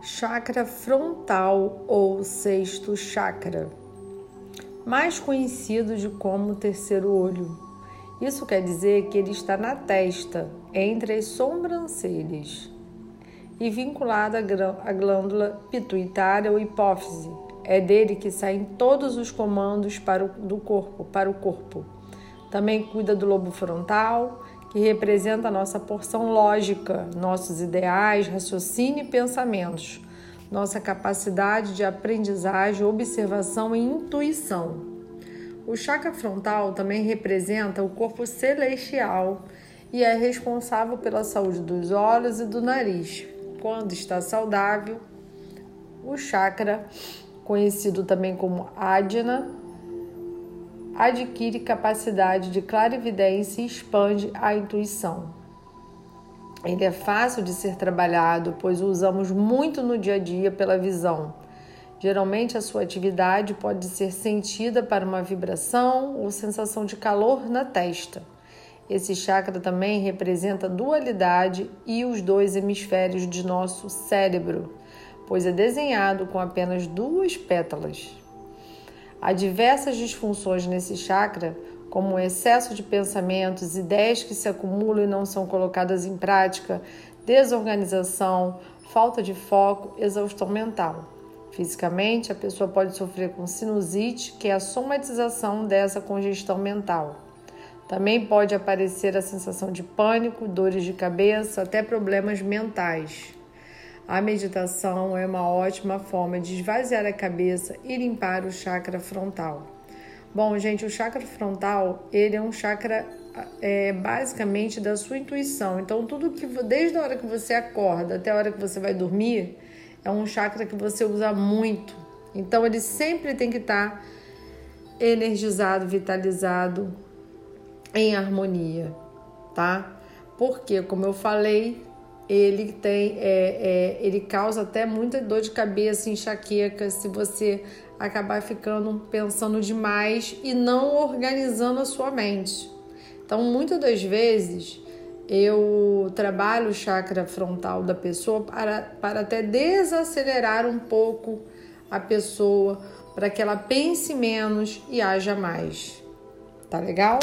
chakra frontal ou sexto chakra, mais conhecido de como terceiro olho. Isso quer dizer que ele está na testa, entre as sobrancelhas, e vinculado à glândula pituitária ou hipófise. É dele que saem todos os comandos para o, do corpo, para o corpo. Também cuida do lobo frontal, que representa a nossa porção lógica, nossos ideais, raciocínio e pensamentos, nossa capacidade de aprendizagem, observação e intuição. O chakra frontal também representa o corpo celestial e é responsável pela saúde dos olhos e do nariz. Quando está saudável, o chakra, conhecido também como Adina, adquire capacidade de clarividência e expande a intuição. Ele é fácil de ser trabalhado, pois o usamos muito no dia a dia pela visão. Geralmente, a sua atividade pode ser sentida para uma vibração ou sensação de calor na testa. Esse chakra também representa a dualidade e os dois hemisférios de nosso cérebro, pois é desenhado com apenas duas pétalas. Há diversas disfunções nesse chakra, como o excesso de pensamentos, ideias que se acumulam e não são colocadas em prática, desorganização, falta de foco, exaustão mental. Fisicamente, a pessoa pode sofrer com sinusite, que é a somatização dessa congestão mental. Também pode aparecer a sensação de pânico, dores de cabeça, até problemas mentais. A meditação é uma ótima forma de esvaziar a cabeça e limpar o chakra frontal. Bom, gente, o chakra frontal ele é um chakra é, basicamente da sua intuição. Então, tudo que desde a hora que você acorda até a hora que você vai dormir é um chakra que você usa muito. Então, ele sempre tem que estar energizado, vitalizado, em harmonia, tá? Porque, como eu falei, ele tem, é, é, ele causa até muita dor de cabeça, enxaqueca, se você acabar ficando pensando demais e não organizando a sua mente. Então, muitas das vezes eu trabalho o chakra frontal da pessoa para, para até desacelerar um pouco a pessoa, para que ela pense menos e haja mais. Tá legal?